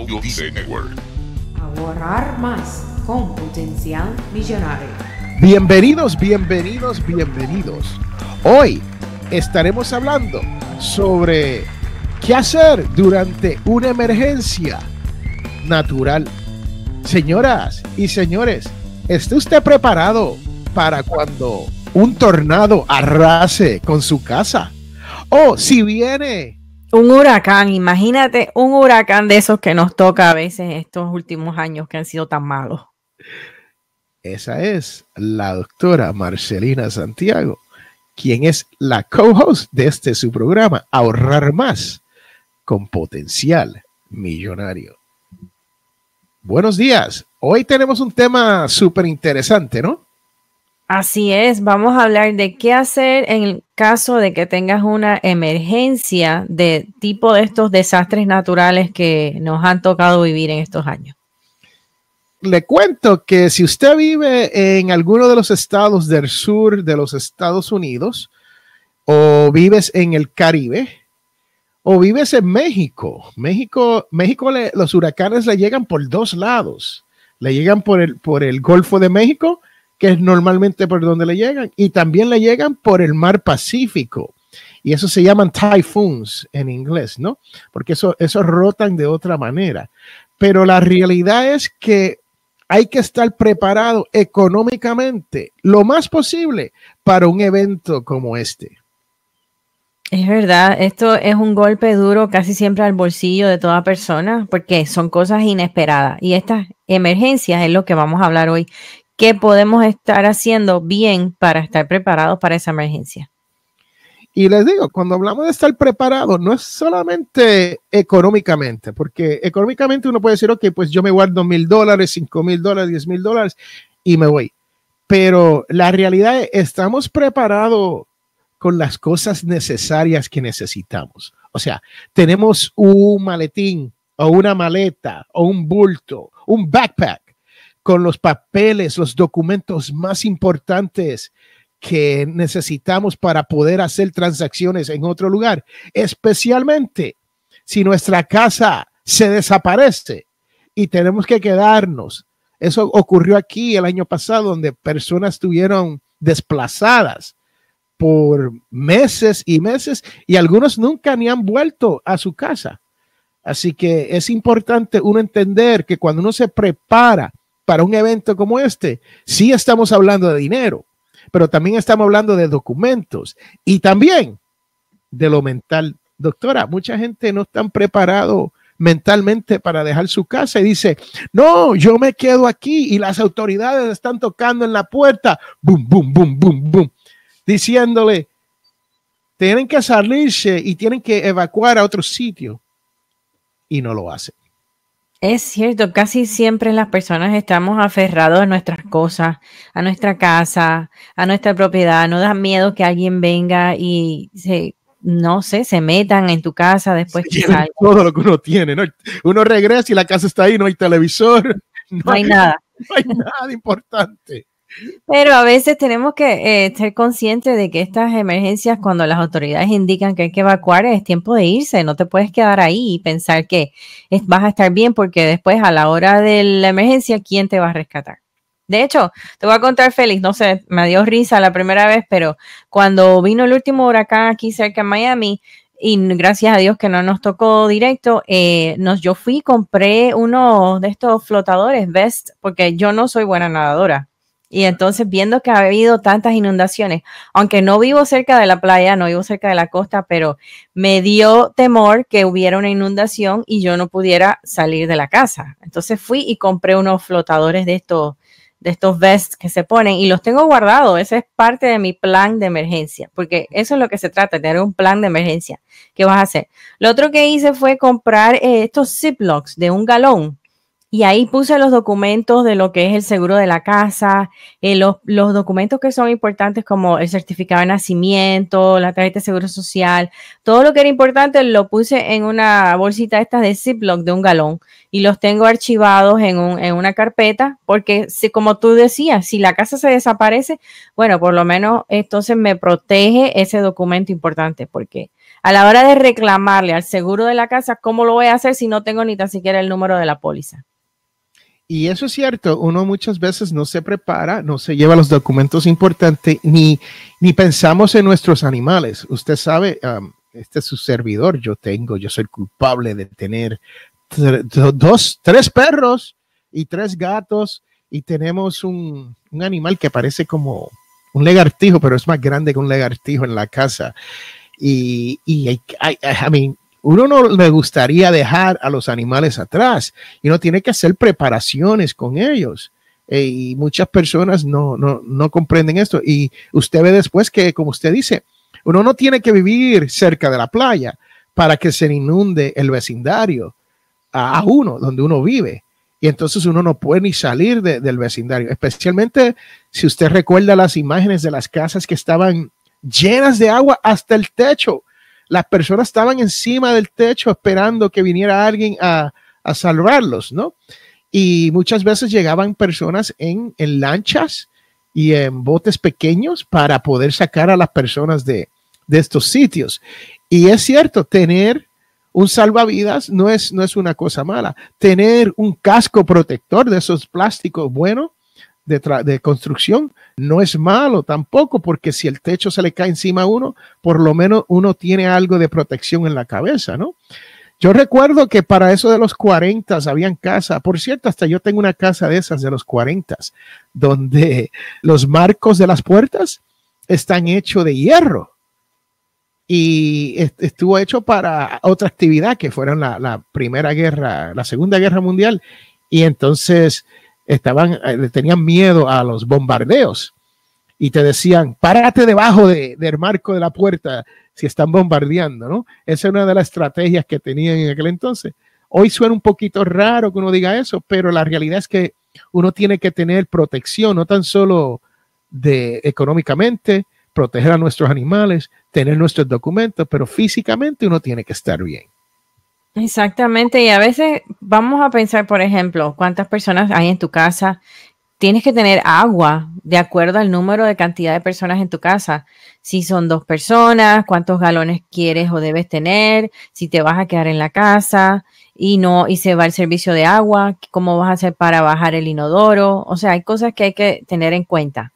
Audio Network. Ahorrar más con potencial millonario. Bienvenidos, bienvenidos, bienvenidos. Hoy estaremos hablando sobre qué hacer durante una emergencia natural. Señoras y señores, ¿está usted preparado para cuando un tornado arrase con su casa? O si viene un huracán, imagínate un huracán de esos que nos toca a veces estos últimos años que han sido tan malos. Esa es la doctora Marcelina Santiago, quien es la co-host de este su programa, Ahorrar Más con Potencial Millonario. Buenos días. Hoy tenemos un tema súper interesante, ¿no? Así es, vamos a hablar de qué hacer en el caso de que tengas una emergencia de tipo de estos desastres naturales que nos han tocado vivir en estos años. Le cuento que si usted vive en alguno de los estados del sur de los Estados Unidos o vives en el Caribe o vives en México, México, México los huracanes le llegan por dos lados. Le llegan por el, por el Golfo de México que es normalmente por donde le llegan, y también le llegan por el mar Pacífico. Y eso se llaman typhoons en inglés, ¿no? Porque eso, eso rotan de otra manera. Pero la realidad es que hay que estar preparado económicamente lo más posible para un evento como este. Es verdad, esto es un golpe duro casi siempre al bolsillo de toda persona porque son cosas inesperadas y estas emergencias es lo que vamos a hablar hoy qué podemos estar haciendo bien para estar preparados para esa emergencia. Y les digo, cuando hablamos de estar preparado, no es solamente económicamente, porque económicamente uno puede decir, ok, pues yo me guardo mil dólares, cinco mil dólares, diez mil dólares y me voy. Pero la realidad es, estamos preparados con las cosas necesarias que necesitamos. O sea, tenemos un maletín o una maleta o un bulto, un backpack con los papeles, los documentos más importantes que necesitamos para poder hacer transacciones en otro lugar, especialmente si nuestra casa se desaparece y tenemos que quedarnos. Eso ocurrió aquí el año pasado, donde personas estuvieron desplazadas por meses y meses y algunos nunca ni han vuelto a su casa. Así que es importante uno entender que cuando uno se prepara para un evento como este, sí estamos hablando de dinero, pero también estamos hablando de documentos y también de lo mental. Doctora, mucha gente no está preparado mentalmente para dejar su casa y dice, no, yo me quedo aquí y las autoridades están tocando en la puerta, boom, boom, boom, boom, boom, diciéndole, tienen que salirse y tienen que evacuar a otro sitio y no lo hacen. Es cierto, casi siempre las personas estamos aferrados a nuestras cosas, a nuestra casa, a nuestra propiedad. No da miedo que alguien venga y se, no sé, se metan en tu casa después que todo lo que uno tiene. ¿no? Uno regresa y la casa está ahí, no hay televisor, no, hay, nada. No hay nada importante. Pero a veces tenemos que eh, ser conscientes de que estas emergencias, cuando las autoridades indican que hay que evacuar, es tiempo de irse. No te puedes quedar ahí y pensar que vas a estar bien porque después a la hora de la emergencia, ¿quién te va a rescatar? De hecho, te voy a contar, Félix, no sé, me dio risa la primera vez, pero cuando vino el último huracán aquí cerca en Miami, y gracias a Dios que no nos tocó directo, eh, nos, yo fui, compré uno de estos flotadores, Vest, porque yo no soy buena nadadora y entonces viendo que ha habido tantas inundaciones, aunque no vivo cerca de la playa, no vivo cerca de la costa, pero me dio temor que hubiera una inundación y yo no pudiera salir de la casa. Entonces fui y compré unos flotadores de estos de estos vests que se ponen y los tengo guardados. Ese es parte de mi plan de emergencia, porque eso es lo que se trata, tener un plan de emergencia. ¿Qué vas a hacer? Lo otro que hice fue comprar eh, estos Ziplocs de un galón y ahí puse los documentos de lo que es el seguro de la casa, eh, los, documentos que son importantes como el certificado de nacimiento, la tarjeta de seguro social, todo lo que era importante lo puse en una bolsita esta de Ziploc de un galón y los tengo archivados en, un, en una carpeta porque si, como tú decías, si la casa se desaparece, bueno, por lo menos entonces me protege ese documento importante porque a la hora de reclamarle al seguro de la casa, ¿cómo lo voy a hacer si no tengo ni tan siquiera el número de la póliza? Y eso es cierto, uno muchas veces no se prepara, no se lleva los documentos importantes, ni, ni pensamos en nuestros animales. Usted sabe, este es su servidor, yo tengo, yo soy culpable de tener dos, tres perros y tres gatos y tenemos un, un animal que parece como un legartijo, pero es más grande que un legartijo en la casa. Y, y I, I, mean, uno no le gustaría dejar a los animales atrás y no tiene que hacer preparaciones con ellos. Eh, y muchas personas no, no, no comprenden esto. Y usted ve después que, como usted dice, uno no tiene que vivir cerca de la playa para que se inunde el vecindario a, uno, donde uno vive. Y entonces uno no puede ni salir del vecindario, especialmente si usted recuerda las imágenes de las casas que estaban llenas de agua hasta el techo las personas estaban encima del techo esperando que viniera alguien a, salvarlos, ¿no? Y muchas veces llegaban personas en, lanchas y en botes pequeños para poder sacar a las personas de, de estos sitios. Y es cierto, tener un salvavidas no es, no es una cosa mala. Tener un casco protector de esos plásticos bueno de, construcción no es malo tampoco, porque si el techo se le cae encima a uno, por lo menos uno tiene algo de protección en la cabeza, ¿no? Yo recuerdo que para eso de los 40 habían casa, por cierto, hasta yo tengo una casa de esas de los 40, donde los marcos de las puertas están hechos de hierro. Y estuvo hecho para otra actividad que fueron la, la primera guerra, la segunda guerra mundial. Y entonces estaban, eh, tenían miedo a los bombardeos y te decían, párate debajo de, del marco de la puerta si están bombardeando, ¿no? Esa es una de las estrategias que tenían en aquel entonces. Hoy suena un poquito raro que uno diga eso, pero la realidad es que uno tiene que tener protección, no tan solo de económicamente, proteger a nuestros animales, tener nuestros documentos, pero físicamente uno tiene que estar bien. Exactamente, y a veces vamos a pensar, por ejemplo, cuántas personas hay en tu casa. Tienes que tener agua de acuerdo al número de cantidad de personas en tu casa. Si son dos personas, cuántos galones quieres o debes tener, si te vas a quedar en la casa y no y se va el servicio de agua, cómo vas a hacer para bajar el inodoro. O sea, hay cosas que hay que tener en cuenta.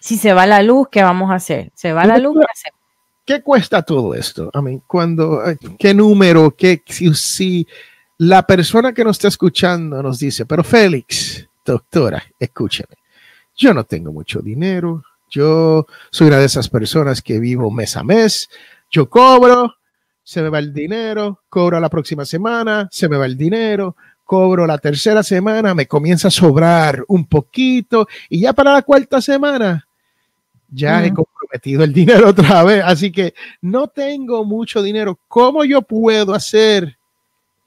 Si se va la luz, ¿qué vamos a hacer? Se va la luz, ¿qué hacemos? ¿Qué cuesta todo esto? I mean, cuando, eh, ¿qué número? Qué, si, si, la persona que nos está escuchando nos dice, pero Félix, doctora, escúcheme, yo no tengo mucho dinero, yo soy una de esas personas que vivo mes a mes, yo cobro, se me va el dinero, cobro la próxima semana, se me va el dinero, cobro la tercera semana, me comienza a sobrar un poquito y ya para la cuarta semana ya he comprometido el dinero otra vez, así que no tengo mucho dinero. ¿Cómo yo puedo hacer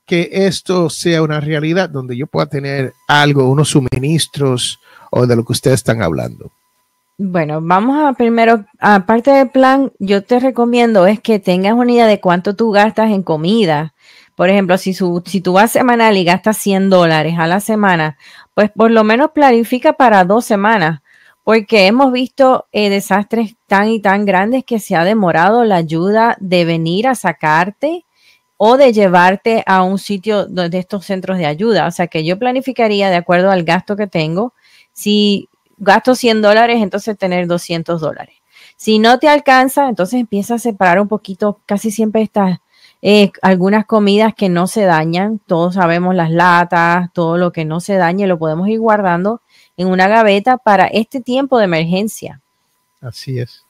que esto sea una realidad donde yo pueda tener algo, unos suministros o de lo que ustedes están hablando? Bueno, vamos a primero, aparte del plan, yo te recomiendo es que tengas una idea de cuánto tú gastas en comida. Por ejemplo, si, si tú vas semanal y gastas 100 dólares a la semana, pues por lo menos planifica para dos semanas porque hemos visto eh, desastres tan y tan grandes que se ha demorado la ayuda de venir a sacarte o de llevarte a un sitio de estos centros de ayuda. O sea que yo planificaría de acuerdo al gasto que tengo. Si gasto 100 dólares, entonces tener 200 dólares. Si no te alcanza, entonces empieza a separar un poquito, casi siempre estas, eh, algunas comidas que no se dañan. Todos sabemos las latas, todo lo que no se dañe, lo podemos ir guardando en una gaveta para este tiempo de emergencia. Así es.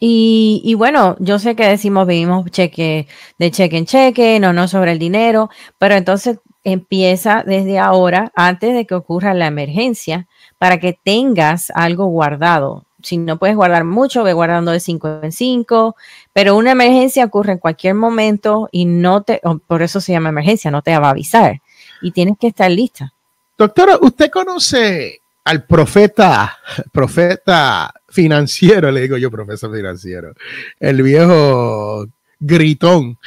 Y, bueno, yo sé que decimos vivimos cheque de cheque en cheque, no no sobre el dinero, pero entonces empieza desde ahora, antes de que ocurra la emergencia, para que tengas algo guardado. Si no puedes guardar mucho, ve guardando de 5 en 5, pero una emergencia ocurre en cualquier momento y no te, por eso se llama emergencia, no te va a avisar y tienes que estar lista. Doctora, ¿usted conoce al profeta, profeta financiero, le digo yo, profesor financiero, el viejo gritón,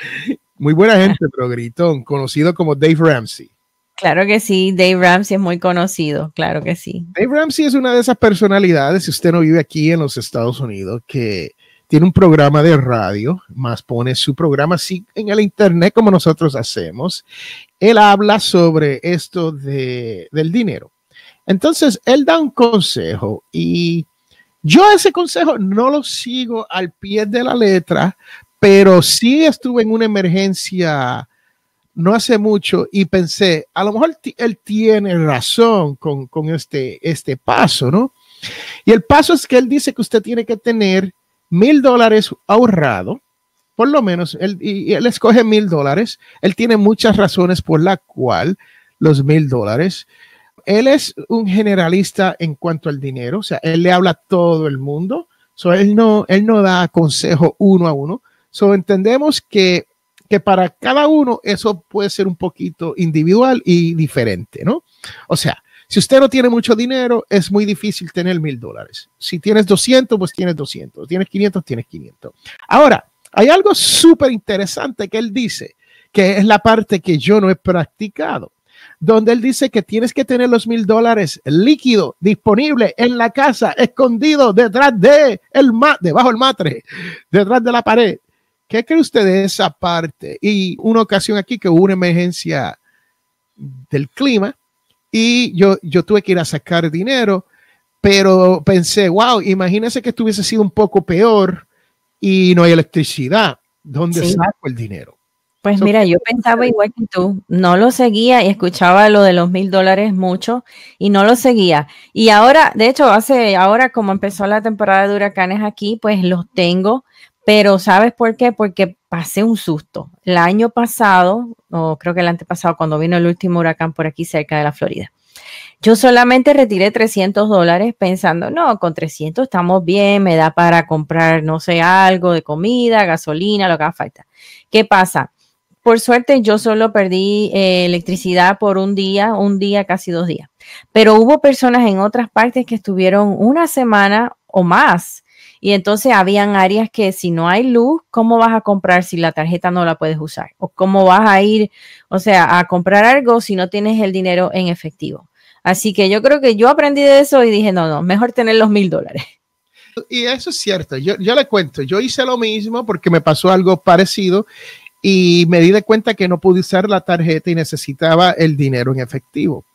muy buena gente, pero gritón, conocido como Dave Ramsey? Claro que sí, Dave Ramsey es muy conocido, claro que sí. Dave Ramsey es una de esas personalidades, si usted no vive aquí en los Estados Unidos, que tiene un programa de radio, más pone su programa así en el internet como nosotros hacemos. Él habla sobre esto de, del dinero. Entonces, él da un consejo y yo ese consejo no lo sigo al pie de la letra, pero sí estuve en una emergencia no hace mucho y pensé, a lo mejor él tiene razón con, este, este paso, ¿no? Y el paso es que él dice que usted tiene que tener mil dólares ahorrado, por lo menos, él, y, él escoge mil dólares. Él tiene muchas razones por la cual los mil dólares. Él es un generalista en cuanto al dinero, o sea, él le habla a todo el mundo. So, él, no, él no da consejo uno a uno. So, entendemos que que para cada uno eso puede ser un poquito individual y diferente, ¿no? O sea, si usted no tiene mucho dinero, es muy difícil tener mil dólares. Si tienes 200, pues tienes 200. Tienes 500, tienes 500. Ahora, hay algo súper interesante que él dice, que es la parte que yo no he practicado, donde él dice que tienes que tener los mil dólares líquido, disponible en la casa, escondido detrás de el debajo del matre, detrás de la pared. ¿Qué cree usted de esa parte? Y una ocasión aquí que hubo una emergencia del clima y yo, yo tuve que ir a sacar dinero, pero pensé, wow, imagínese que estuviese sido un poco peor y no hay electricidad. ¿Dónde saco el dinero? Pues mira, yo pensaba igual que tú, no lo seguía y escuchaba lo de los mil dólares mucho y no lo seguía. Y ahora, de hecho, hace ahora como empezó la temporada de huracanes aquí, pues los tengo, pero ¿sabes por qué? Porque pasé un susto. El año pasado, o creo que el antepasado, cuando vino el último huracán por aquí cerca de la Florida, yo solamente retiré 300 dólares pensando, no, con 300 estamos bien, me da para comprar, no sé, algo de comida, gasolina, lo que haga falta. ¿Qué pasa? Por suerte yo solo perdí eh, electricidad por un día, un día, casi dos días. Pero hubo personas en otras partes que estuvieron una semana o más y entonces habían áreas que si no hay luz, ¿cómo vas a comprar si la tarjeta no la puedes usar? ¿O cómo vas a ir, o sea, a comprar algo si no tienes el dinero en efectivo? Así que yo creo que yo aprendí de eso y dije, no, no, mejor tener los mil dólares. Y eso es cierto, yo, yo le cuento, yo hice lo mismo porque me pasó algo parecido y me di de cuenta que no pude usar la tarjeta y necesitaba el dinero en efectivo.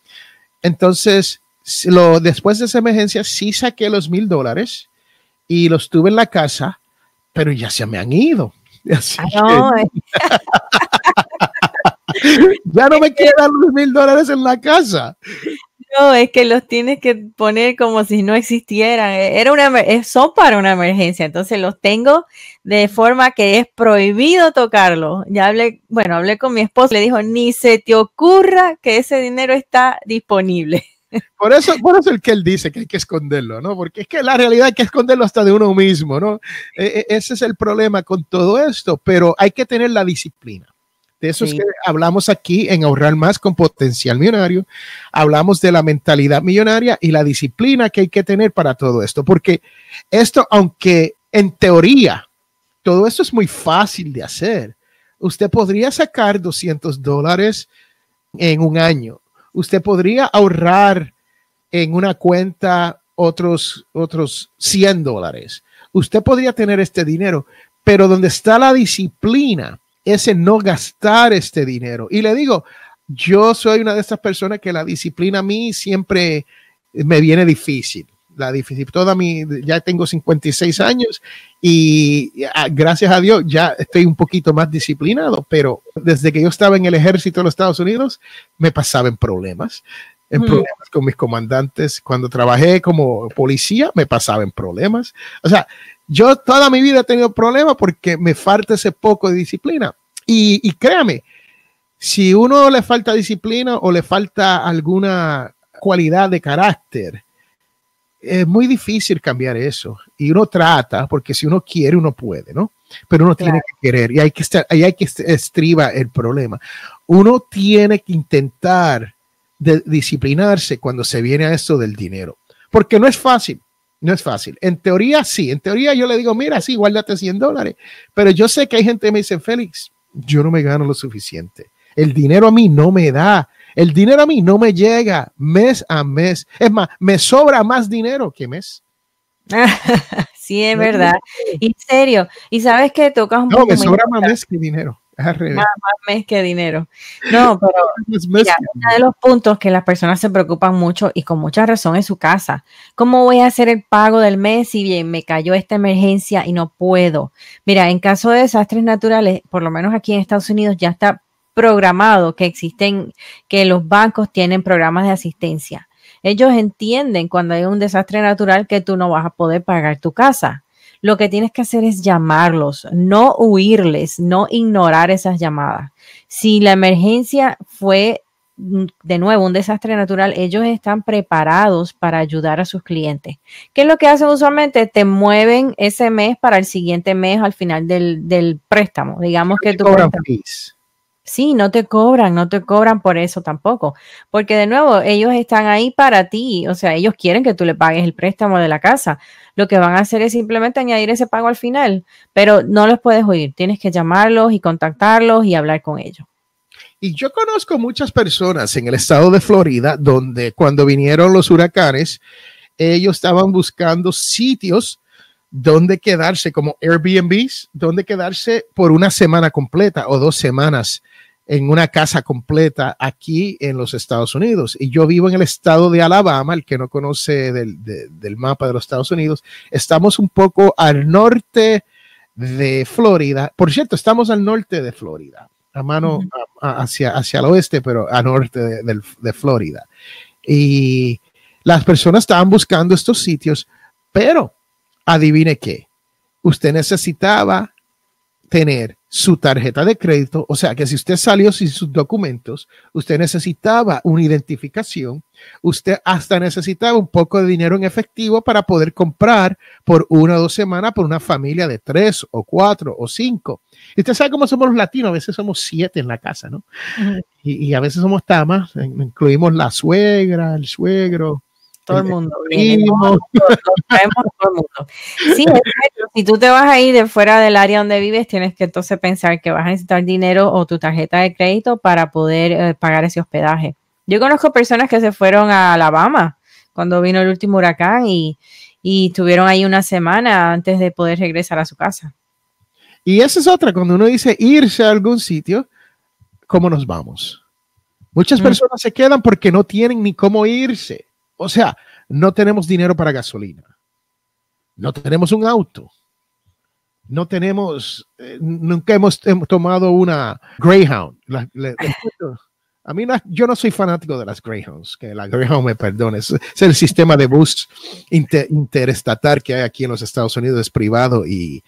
Entonces, lo, después de esa emergencia, sí saqué los mil dólares y los tuve en la casa, pero ya se me han ido. Eh. ya no me quedan los mil dólares en la casa. No, es que los tienes que poner como si no existieran. E, era una, son para una emergencia, entonces los tengo de forma que es prohibido tocarlo. Ya hablé, bueno, hablé con mi esposo, le dijo, ni se te ocurra que ese dinero está disponible. Por eso, por eso el que él dice que hay que esconderlo, ¿no? Porque es que la realidad hay que esconderlo hasta de uno mismo, ¿no? E, e, ese es el problema con todo esto, pero hay que tener la disciplina. De eso es que hablamos aquí en Ahorrar Más con Potencial Millonario. Hablamos de la mentalidad millonaria y la disciplina que hay que tener para todo esto, porque esto, aunque en teoría todo esto es muy fácil de hacer, usted podría sacar 200 dólares en un año usted podría ahorrar en una cuenta otros, otros 100 dólares. Usted podría tener este dinero, pero donde está la disciplina es en no gastar este dinero. Y le digo, yo soy una de estas personas que la disciplina a mí siempre me viene difícil. La difícil, toda mi, ya tengo 56 años y ah, gracias a Dios ya estoy un poquito más disciplinado, pero desde que yo estaba en el ejército de los Estados Unidos me pasaba en problemas, en problemas con mis comandantes. Cuando trabajé como policía me pasaba en problemas. O sea, yo toda mi vida he tenido problemas porque me falta ese poco de disciplina. Y, y créame, si uno le falta disciplina o le falta alguna cualidad de carácter, es muy difícil cambiar eso. Y uno trata, porque si uno quiere, uno puede, ¿no? Pero uno tiene que querer y hay que estar, ahí hay que estriba el problema. Uno tiene que intentar de disciplinarse cuando se viene a esto del dinero, porque no es fácil. No es fácil. En teoría, sí. En teoría, yo le digo, mira, sí, guárdate 100 dólares. Pero yo sé que hay gente que me dice, Félix, yo no me gano lo suficiente. El dinero a mí no me da el dinero a mí no me llega mes a mes. Es más, me sobra más dinero que mes. sí, es verdad. Y en serio, y sabes que tocas un no, poco me sobra más mes que dinero. Más, mes que dinero. No, pero uno de los puntos que las personas se preocupan mucho y con mucha razón es su casa. ¿Cómo voy a hacer el pago del mes si bien me cayó esta emergencia y no puedo? Mira, en caso de desastres naturales, por lo menos aquí en Estados Unidos ya está programado que existen, que los bancos tienen programas de asistencia. Ellos entienden cuando hay un desastre natural que tú no vas a poder pagar tu casa. Lo que tienes que hacer es llamarlos, no huirles, no ignorar esas llamadas. Si la emergencia fue mm, de nuevo un desastre natural, ellos están preparados para ayudar a sus clientes. ¿Qué es lo que hacen usualmente? Te mueven ese mes para el siguiente mes al final del, del préstamo. Digamos que fees. Sí, no te cobran, no te cobran por eso tampoco, porque de nuevo, ellos están ahí para ti, o sea, ellos quieren que tú le pagues el préstamo de la casa. Lo que van a hacer es simplemente añadir ese pago al final, pero no los puedes oír, tienes que llamarlos y contactarlos y hablar con ellos. Y yo conozco muchas personas en el estado de Florida donde cuando vinieron los huracanes, ellos estaban buscando sitios donde quedarse, como Airbnbs, donde quedarse por una semana completa o dos semanas en una casa completa aquí en los Estados Unidos. Y yo vivo en el estado de Alabama, el que no conoce del, de- del mapa de los Estados Unidos, estamos un poco al norte de Florida. Por cierto, estamos al norte de Florida, a mano a- hacia, hacia el oeste, pero a norte de, de Florida. Y las personas estaban buscando estos sitios, pero adivine qué, usted necesitaba tener su tarjeta de crédito, o sea que si usted salió sin sus documentos, usted necesitaba una identificación, usted hasta necesitaba un poco de dinero en efectivo para poder comprar por una o dos semanas por una familia de tres o cuatro o cinco. Y usted sabe cómo somos los latinos, a veces somos siete en la casa, ¿no? Y, y a veces somos tamas, incluimos la suegra, el suegro, Todo el mundo. todo el mundo. Sí, si tú te vas a ir de fuera del área donde vives, tienes que entonces pensar que vas a necesitar dinero o tu tarjeta de crédito para poder eh, pagar ese hospedaje. Yo conozco personas que se fueron a Alabama cuando vino el último huracán y, y estuvieron ahí una semana antes de poder regresar a su casa. Y esa es otra, cuando uno dice irse a algún sitio, ¿cómo nos vamos? Muchas Mm. personas se quedan porque no tienen ni cómo irse. O sea, no tenemos dinero para gasolina. No tenemos un auto. No tenemos, eh, nunca hemos, hemos tomado una Greyhound. La- les cuento, a mí no- yo no soy fanático de las Greyhounds, que la Greyhound me perdone. Es, es el sistema de bus inter- interestatal que hay aquí en los Estados Unidos, es privado. Y,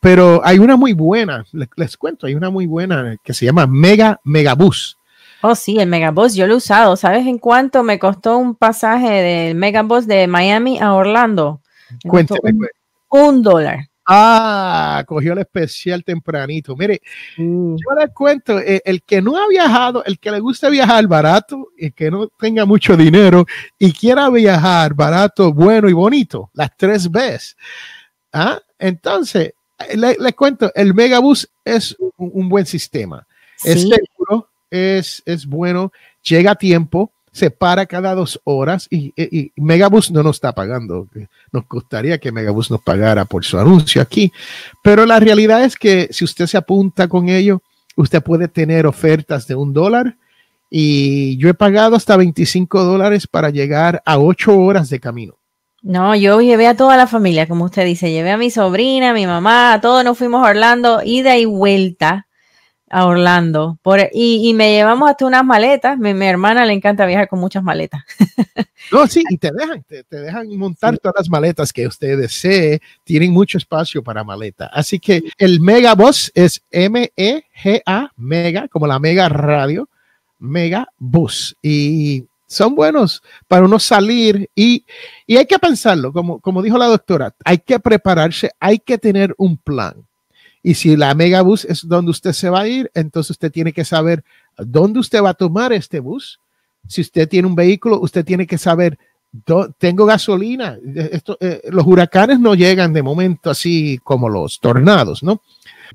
pero hay una muy buena, les, les cuento, hay una muy buena que se llama Mega Megabus. Oh, sí, el Megabus, yo lo he usado. ¿Sabes en cuánto me costó un pasaje del Megabus de Miami a Orlando? Me Cuénteme. un, un dólar. Ah, cogió el especial tempranito. Mire, yo les cuento, eh, el que no ha viajado, el que le gusta viajar barato, el que no tenga mucho dinero y quiera viajar barato, bueno y bonito, las tres veces. ¿Ah? Entonces, eh, le- les cuento, el Megabus es un, un buen sistema. Es Sí, seguro, es, es bueno, llega a tiempo, se para cada dos horas y, y- y Megabus no nos está pagando. Nos gustaría que Megabus nos pagara por su anuncio aquí, pero la realidad es que si usted se apunta con ello, usted puede tener ofertas de un dólar y yo he pagado hasta 25 dólares para llegar a ocho horas de camino. No, yo llevé a toda la familia, como usted dice, llevé a mi sobrina, a mi mamá, a todos nos fuimos a Orlando, ida y vuelta a Orlando. Por, y, y me llevamos hasta unas maletas. Mi, mi hermana le encanta viajar con muchas maletas. No, sí, y te dejan, te, te dejan montar todas las maletas que usted desee. Tienen mucho espacio para maleta. Así que el Megabus es M-E-G-A, Mega, como la Mega Radio, Mega Bus. Y son buenos para uno salir y, y hay que pensarlo, como, como dijo la doctora, hay que prepararse, hay que tener un plan. Y si la Megabus es donde usted se va a ir, entonces usted tiene que saber dónde usted va a tomar este bus. Si usted tiene un vehículo, usted tiene que saber, tengo gasolina. Eh, los huracanes no llegan de momento así como los tornados, ¿no?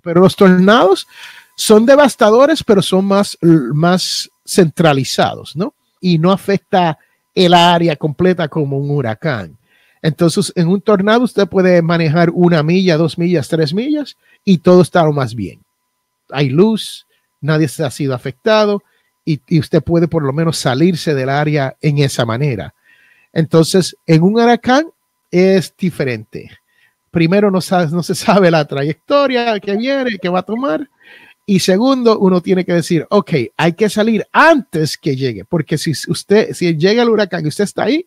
Pero los tornados son devastadores, pero son más, más centralizados, ¿no? Y no afecta el área completa como un huracán. Entonces, en un tornado usted puede manejar una milla, dos millas, tres millas y todo está más bien. Hay luz, nadie se ha sido afectado y, usted puede por lo menos salirse del área en esa manera. Entonces, en un huracán es diferente. Primero, no se sabe la trayectoria que viene, que va a tomar. Y segundo, uno tiene que decir, ok, hay que salir antes que llegue, porque si usted, si llega el huracán y usted está ahí,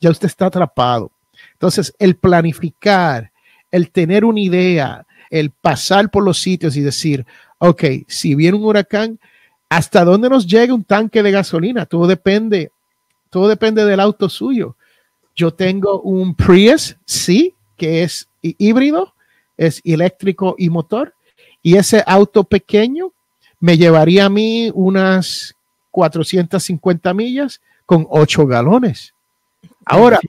ya usted está atrapado. Entonces, el planificar, el tener una idea, el pasar por los sitios y decir, ok, si viene un huracán, ¿hasta dónde nos llega un tanque de gasolina? Todo depende, todo depende del auto suyo. Yo tengo un Prius, sí, que es híbrido, es eléctrico y motor, y ese auto pequeño me llevaría a mí unas 450 millas con 8 galones. Ahora,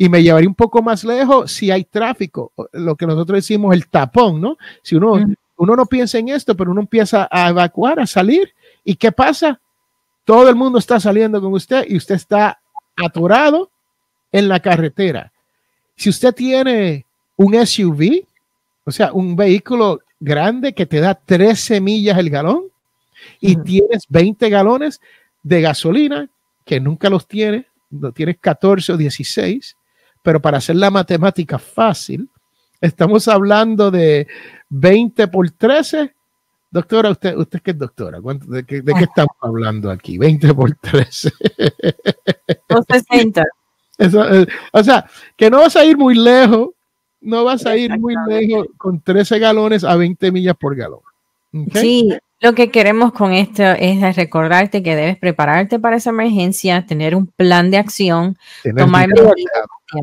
y me llevaría un poco más lejos si hay tráfico, lo que nosotros decimos el tapón, ¿no? Si uno, uno no piensa en esto, pero uno empieza a evacuar, a salir, ¿y qué pasa? Todo el mundo está saliendo con usted y usted está atorado en la carretera. Si usted tiene un SUV, o sea, un vehículo grande que te da 13 millas el galón y -huh. tienes 20 galones de gasolina, que nunca los tienes, no tienes 14 o 16, pero para hacer la matemática fácil, estamos hablando de 20 por 13. Doctora, usted, usted que es doctora, ¿de, qué, de qué estamos hablando aquí? 20 por 13. 260. Eso, eh, o sea, que no vas a ir muy lejos, no vas a ir muy lejos con 13 galones a 20 millas por galón. ¿Okay? Sí, lo que queremos con esto es recordarte que debes prepararte para esa emergencia, tener un plan de acción, tomar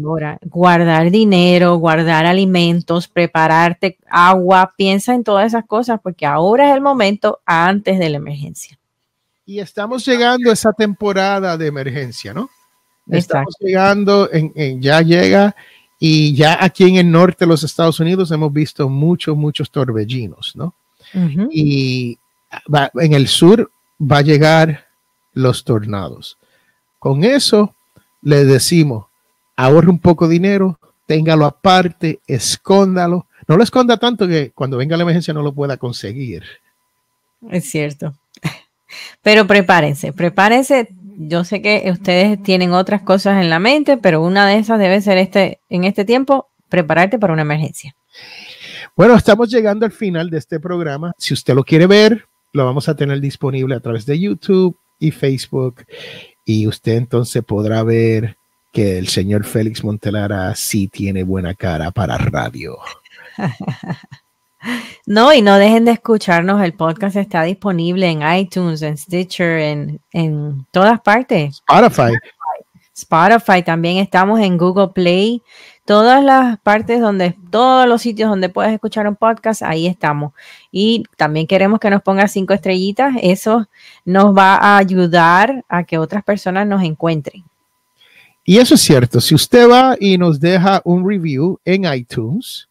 ahora, guardar dinero, guardar alimentos, prepararte agua, piensa en todas esas cosas porque ahora es el momento antes de la emergencia. Y estamos llegando a esa temporada de emergencia, ¿no? Estamos llegando, en, en, ya llega y ya aquí en el norte de los Estados Unidos hemos visto muchos, muchos torbellinos, ¿no? Uh -huh. Y va, en el sur va a llegar los tornados. Con eso le decimos, ahorre un poco de dinero, téngalo aparte, escóndalo. No lo esconda tanto que cuando venga la emergencia no lo pueda conseguir. Es cierto. Pero prepárense, prepárense. Yo sé que ustedes tienen otras cosas en la mente, pero una de esas debe ser este, en este tiempo, prepararte para una emergencia. Bueno, estamos llegando al final de este programa. Si usted lo quiere ver, lo vamos a tener disponible a través de YouTube y Facebook. Y usted entonces podrá ver que el señor Félix Montelara sí tiene buena cara para radio. No, y no dejen de escucharnos. El podcast está disponible en iTunes, en Stitcher, en, en todas partes. Spotify. Spotify también estamos en Google Play. Todas las partes donde, todos los sitios donde puedes escuchar un podcast, ahí estamos. Y también queremos que nos ponga cinco estrellitas. Eso nos va a ayudar a que otras personas nos encuentren. Y eso es cierto. Si usted va y nos deja un review en iTunes,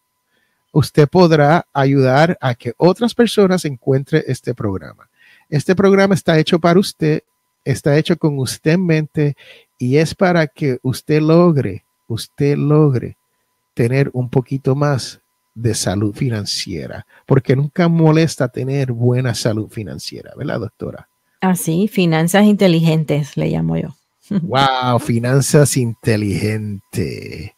usted podrá ayudar a que otras personas encuentren este programa. Este programa está hecho para usted, está hecho con usted en mente y es para que usted logre, usted logre tener un poquito más de salud financiera, porque nunca molesta tener buena salud financiera, ¿verdad, doctora? Así, finanzas inteligentes, le llamo yo. Wow, finanzas inteligentes.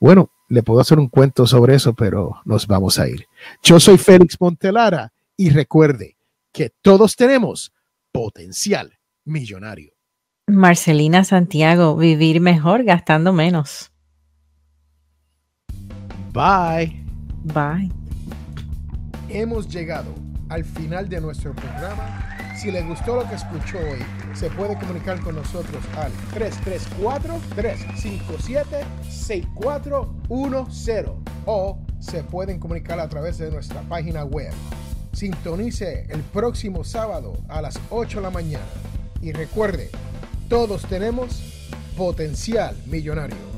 Bueno, le puedo hacer un cuento sobre eso, pero nos vamos a ir. Yo soy Félix Montelara y recuerde que todos tenemos potencial millonario. Marcelina Santiago, vivir mejor gastando menos. Bye. Bye. Hemos llegado al final de nuestro programa. Si le gustó lo que escuchó hoy, se puede comunicar con nosotros al 334-357-6410 o se pueden comunicar a través de nuestra página web. Sintonice el próximo sábado a las 8 de la mañana y recuerde, todos tenemos potencial millonario.